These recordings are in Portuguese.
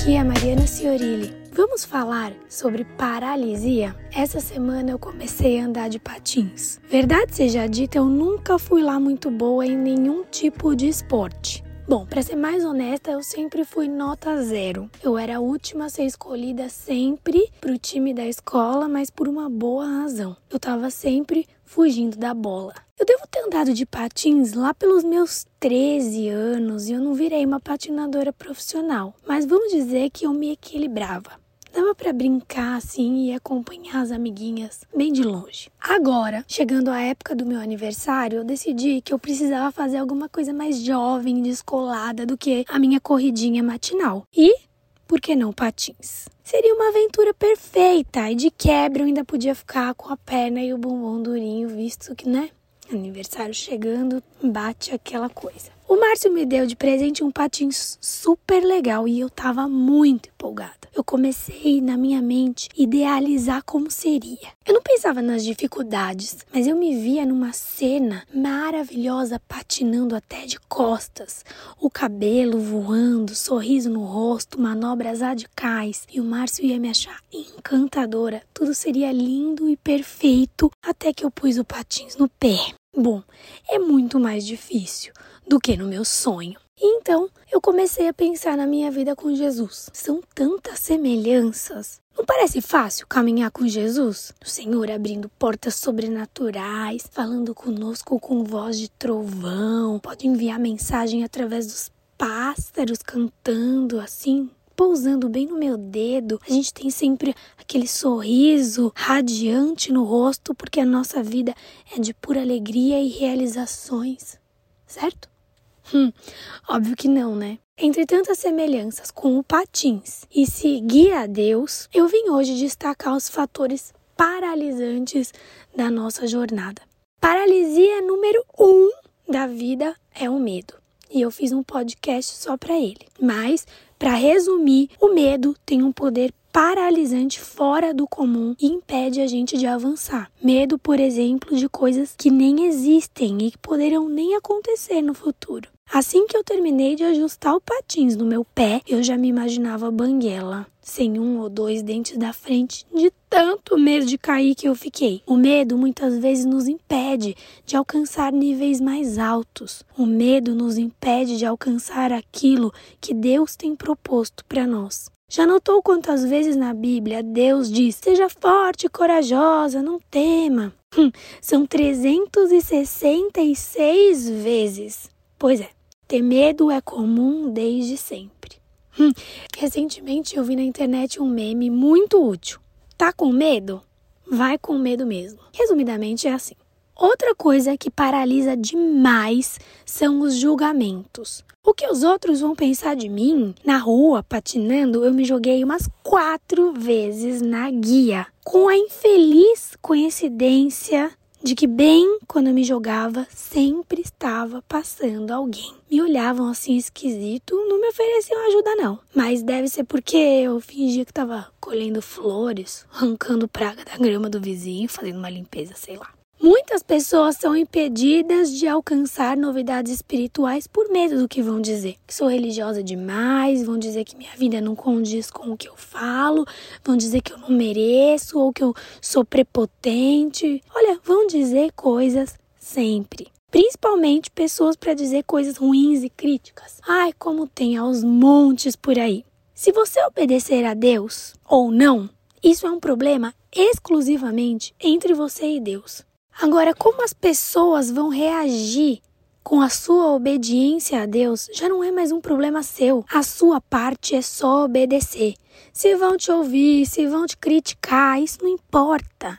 Aqui é Mariana Ciorilli. Vamos falar sobre paralisia? Essa semana eu comecei a andar de patins. Verdade seja dita, eu nunca fui lá muito boa em nenhum tipo de esporte. Bom, para ser mais honesta, eu sempre fui nota zero. Eu era a última a ser escolhida sempre pro time da escola, mas por uma boa razão. Eu tava sempre fugindo da bola. Eu devo ter andado de patins lá pelos meus 13 anos e eu não virei uma patinadora profissional, mas vamos dizer que eu me equilibrava. Dava para brincar assim e acompanhar as amiguinhas bem de longe. Agora, chegando a época do meu aniversário, eu decidi que eu precisava fazer alguma coisa mais jovem, descolada do que a minha corridinha matinal. E por que não patins? Seria uma aventura perfeita e de quebra eu ainda podia ficar com a perna e o bumbum durinho, visto que, né? Aniversário chegando, bate aquela coisa. O Márcio me deu de presente um patins super legal e eu tava muito empolgada. Eu comecei na minha mente idealizar como seria. Eu não pensava nas dificuldades, mas eu me via numa cena maravilhosa patinando até de costas, o cabelo voando, sorriso no rosto, manobras radicais e o Márcio ia me achar encantadora. Tudo seria lindo e perfeito até que eu pus o patins no pé. Bom, é muito mais difícil do que no meu sonho. Então, eu comecei a pensar na minha vida com Jesus. São tantas semelhanças. Não parece fácil caminhar com Jesus? O Senhor abrindo portas sobrenaturais, falando conosco com voz de trovão, pode enviar mensagem através dos pássaros cantando assim, pousando bem no meu dedo. A gente tem sempre aquele sorriso radiante no rosto, porque a nossa vida é de pura alegria e realizações, certo? Hum, óbvio que não, né? Entre tantas semelhanças com o patins e seguir a Deus, eu vim hoje destacar os fatores paralisantes da nossa jornada. Paralisia número um da vida é o medo. E eu fiz um podcast só para ele. Mas para resumir, o medo tem um poder paralisante fora do comum e impede a gente de avançar. Medo, por exemplo, de coisas que nem existem e que poderão nem acontecer no futuro. Assim que eu terminei de ajustar o patins no meu pé, eu já me imaginava banguela, sem um ou dois dentes da frente, de tanto medo de cair que eu fiquei. O medo muitas vezes nos impede de alcançar níveis mais altos. O medo nos impede de alcançar aquilo que Deus tem proposto para nós. Já notou quantas vezes na Bíblia Deus diz: seja forte corajosa, não tema? Hum, são 366 vezes. Pois é, ter medo é comum desde sempre. Hum, recentemente eu vi na internet um meme muito útil. Tá com medo? Vai com medo mesmo. Resumidamente é assim. Outra coisa que paralisa demais são os julgamentos. O que os outros vão pensar de mim? Na rua, patinando, eu me joguei umas quatro vezes na guia, com a infeliz coincidência de que bem quando eu me jogava sempre estava passando alguém. Me olhavam assim esquisito, não me ofereciam ajuda não. Mas deve ser porque eu fingia que estava colhendo flores, arrancando praga da grama do vizinho, fazendo uma limpeza, sei lá. Muitas pessoas são impedidas de alcançar novidades espirituais por medo do que vão dizer. Que sou religiosa demais, vão dizer que minha vida não condiz com o que eu falo, vão dizer que eu não mereço ou que eu sou prepotente. Olha, vão dizer coisas sempre. Principalmente pessoas para dizer coisas ruins e críticas. Ai, como tem aos montes por aí. Se você obedecer a Deus ou não, isso é um problema exclusivamente entre você e Deus. Agora, como as pessoas vão reagir com a sua obediência a Deus já não é mais um problema seu. A sua parte é só obedecer. Se vão te ouvir, se vão te criticar, isso não importa.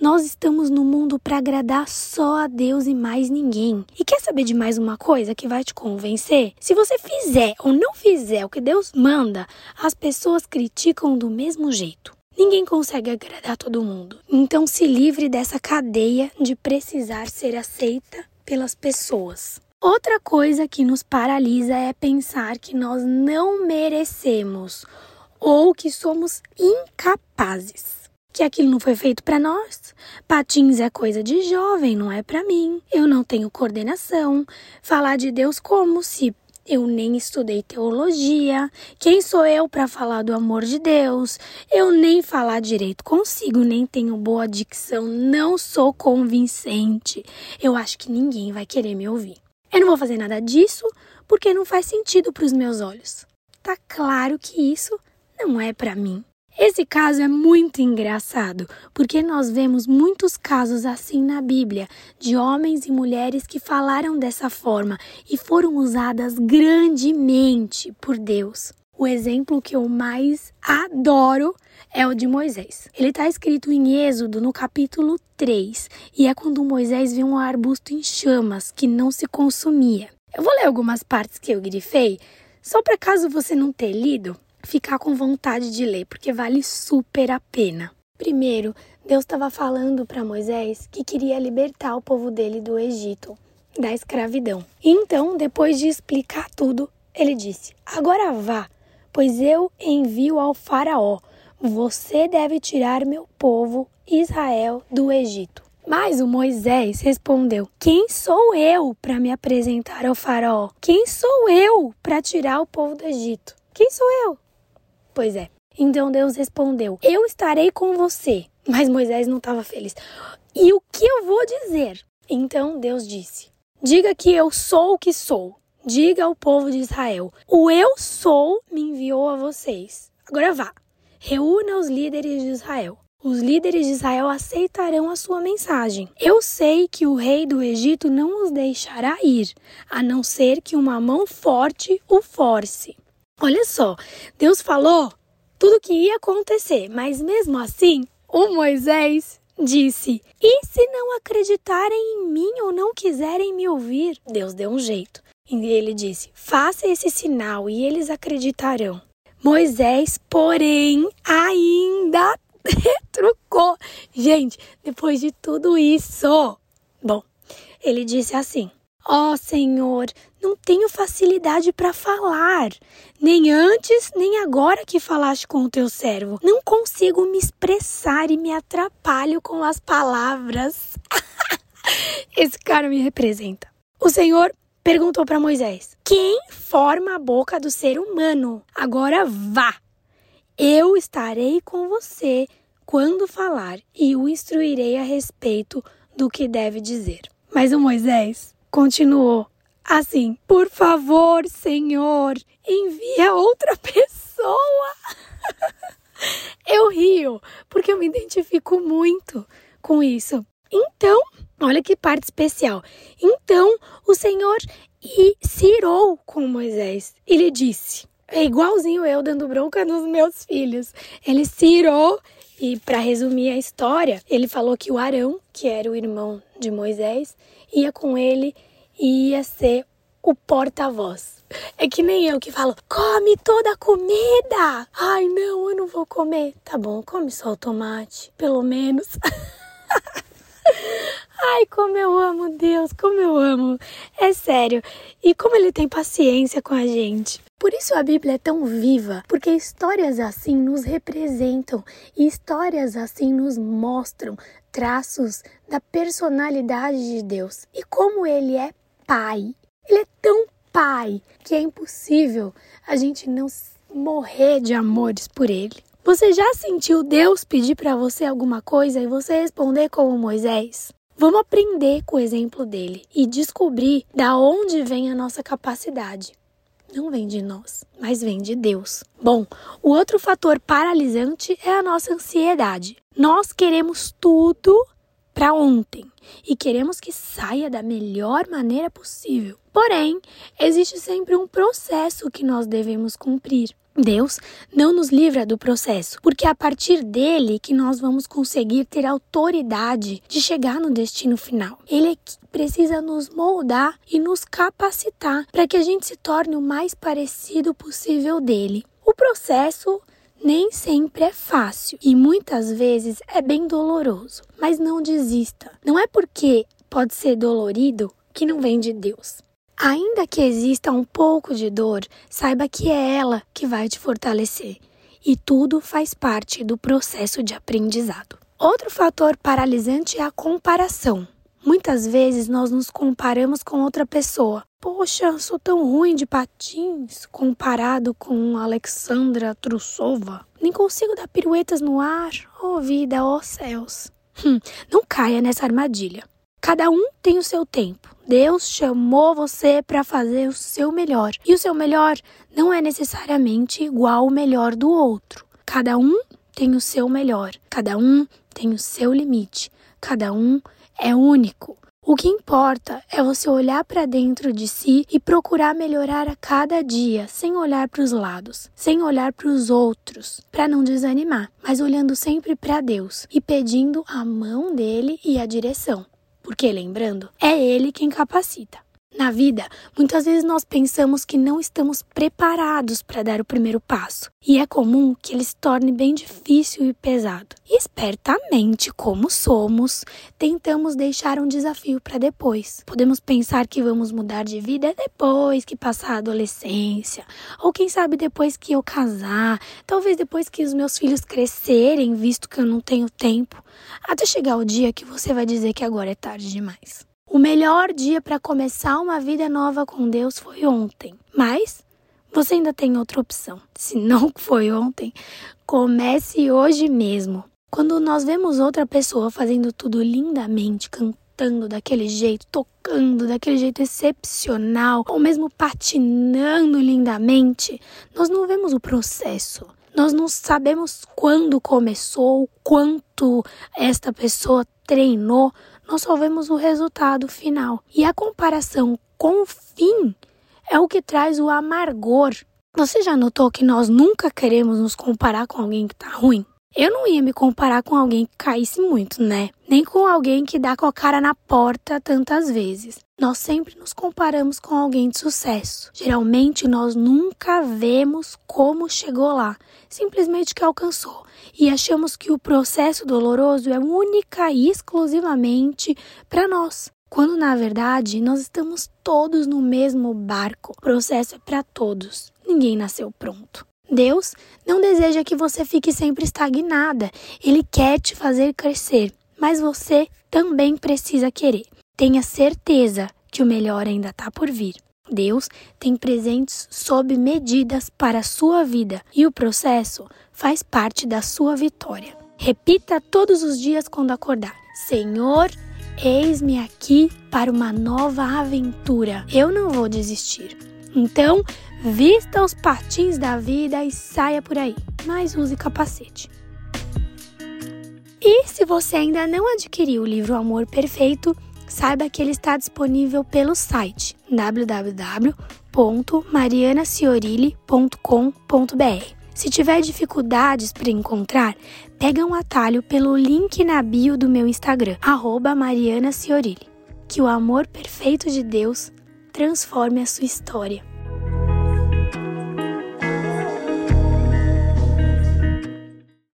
Nós estamos no mundo para agradar só a Deus e mais ninguém. E quer saber de mais uma coisa que vai te convencer? Se você fizer ou não fizer o que Deus manda, as pessoas criticam do mesmo jeito. Ninguém consegue agradar todo mundo. Então se livre dessa cadeia de precisar ser aceita pelas pessoas. Outra coisa que nos paralisa é pensar que nós não merecemos ou que somos incapazes. Que aquilo não foi feito para nós. Patins é coisa de jovem, não é para mim. Eu não tenho coordenação. Falar de Deus como se Eu nem estudei teologia. Quem sou eu para falar do amor de Deus? Eu nem falar direito consigo, nem tenho boa dicção, não sou convincente. Eu acho que ninguém vai querer me ouvir. Eu não vou fazer nada disso porque não faz sentido para os meus olhos. Tá claro que isso não é para mim. Esse caso é muito engraçado, porque nós vemos muitos casos assim na Bíblia, de homens e mulheres que falaram dessa forma e foram usadas grandemente por Deus. O exemplo que eu mais adoro é o de Moisés. Ele está escrito em Êxodo, no capítulo 3, e é quando Moisés viu um arbusto em chamas que não se consumia. Eu vou ler algumas partes que eu grifei, só para caso você não tenha lido, ficar com vontade de ler, porque vale super a pena. Primeiro, Deus estava falando para Moisés que queria libertar o povo dele do Egito, da escravidão. Então, depois de explicar tudo, ele disse: Agora vá, pois eu envio ao Faraó. Você deve tirar meu povo Israel do Egito. Mas o Moisés respondeu: Quem sou eu para me apresentar ao Faraó? Quem sou eu para tirar o povo do Egito? Quem sou eu? Pois é. Então Deus respondeu: Eu estarei com você. Mas Moisés não estava feliz. E o que eu vou dizer? Então Deus disse: Diga que eu sou o que sou. Diga ao povo de Israel: O eu sou me enviou a vocês. Agora vá. Reúna os líderes de Israel. Os líderes de Israel aceitarão a sua mensagem. Eu sei que o rei do Egito não os deixará ir, a não ser que uma mão forte o force. Olha só, Deus falou tudo o que ia acontecer, mas mesmo assim, o Moisés disse: E se não acreditarem em mim ou não quiserem me ouvir? Deus deu um jeito. E ele disse: Faça esse sinal e eles acreditarão. Moisés, porém, ainda retrucou. Gente, depois de tudo isso, bom, ele disse assim: Ó oh, Senhor, não tenho facilidade para falar, nem antes nem agora que falaste com o teu servo. Não consigo me expressar e me atrapalho com as palavras. Esse cara me representa. O Senhor perguntou para Moisés: Quem forma a boca do ser humano? Agora vá. Eu estarei com você quando falar e o instruirei a respeito do que deve dizer. Mas o Moisés continuou assim: Por favor, Senhor, envia outra pessoa. eu rio, porque eu me identifico muito com isso. Então, olha que parte especial. Então, o Senhor se irou com Moisés e lhe disse: É igualzinho eu dando bronca nos meus filhos. Ele se e, para resumir a história, ele falou que o Arão, que era o irmão de Moisés, ia com ele e ia ser o porta-voz. É que nem eu que falo, come toda a comida. Ai, não, eu não vou comer. Tá bom, come só o tomate, pelo menos. Ai, como eu amo Deus, como eu amo. É sério. E como ele tem paciência com a gente. Por isso a Bíblia é tão viva, porque histórias assim nos representam e histórias assim nos mostram traços da personalidade de Deus e como ele é pai. Ele é tão pai que é impossível a gente não morrer de amores por ele. Você já sentiu Deus pedir para você alguma coisa e você responder como Moisés? Vamos aprender com o exemplo dele e descobrir da onde vem a nossa capacidade não vem de nós, mas vem de Deus. Bom, o outro fator paralisante é a nossa ansiedade. Nós queremos tudo para ontem e queremos que saia da melhor maneira possível. Porém, existe sempre um processo que nós devemos cumprir. Deus não nos livra do processo, porque é a partir dele que nós vamos conseguir ter autoridade de chegar no destino final. Ele é que precisa nos moldar e nos capacitar para que a gente se torne o mais parecido possível dele. O processo nem sempre é fácil e muitas vezes é bem doloroso, mas não desista. Não é porque pode ser dolorido que não vem de Deus. Ainda que exista um pouco de dor, saiba que é ela que vai te fortalecer. E tudo faz parte do processo de aprendizado. Outro fator paralisante é a comparação. Muitas vezes nós nos comparamos com outra pessoa. Poxa, sou tão ruim de patins comparado com Alexandra Trussova. Nem consigo dar piruetas no ar. Oh vida, oh céus. Hum, não caia nessa armadilha. Cada um tem o seu tempo. Deus chamou você para fazer o seu melhor. E o seu melhor não é necessariamente igual ao melhor do outro. Cada um tem o seu melhor. Cada um tem o seu limite. Cada um é único. O que importa é você olhar para dentro de si e procurar melhorar a cada dia, sem olhar para os lados, sem olhar para os outros, para não desanimar, mas olhando sempre para Deus e pedindo a mão dele e a direção porque, lembrando, é Ele quem capacita. Na vida, muitas vezes nós pensamos que não estamos preparados para dar o primeiro passo, e é comum que ele se torne bem difícil e pesado. Espertamente, como somos, tentamos deixar um desafio para depois. Podemos pensar que vamos mudar de vida depois que passar a adolescência, ou quem sabe depois que eu casar, talvez depois que os meus filhos crescerem, visto que eu não tenho tempo, até chegar o dia que você vai dizer que agora é tarde demais. O melhor dia para começar uma vida nova com Deus foi ontem, mas você ainda tem outra opção. Se não foi ontem, comece hoje mesmo. Quando nós vemos outra pessoa fazendo tudo lindamente, cantando daquele jeito, tocando daquele jeito excepcional, ou mesmo patinando lindamente, nós não vemos o processo. Nós não sabemos quando começou, quanto esta pessoa treinou, nós só vemos o resultado final. E a comparação com o fim é o que traz o amargor. Você já notou que nós nunca queremos nos comparar com alguém que está ruim? Eu não ia me comparar com alguém que caísse muito, né? Nem com alguém que dá com a cara na porta tantas vezes. Nós sempre nos comparamos com alguém de sucesso. Geralmente nós nunca vemos como chegou lá, simplesmente que alcançou. E achamos que o processo doloroso é única e exclusivamente para nós. Quando na verdade nós estamos todos no mesmo barco. O processo é para todos. Ninguém nasceu pronto. Deus não deseja que você fique sempre estagnada. Ele quer te fazer crescer, mas você também precisa querer. Tenha certeza que o melhor ainda está por vir. Deus tem presentes sob medidas para a sua vida e o processo faz parte da sua vitória. Repita todos os dias quando acordar: Senhor, eis-me aqui para uma nova aventura. Eu não vou desistir. Então, Vista os patins da vida e saia por aí, mas use capacete. E se você ainda não adquiriu o livro Amor Perfeito, saiba que ele está disponível pelo site www.marianaciorile.com.br. Se tiver dificuldades para encontrar, pega um atalho pelo link na bio do meu Instagram, arroba Que o amor perfeito de Deus transforme a sua história.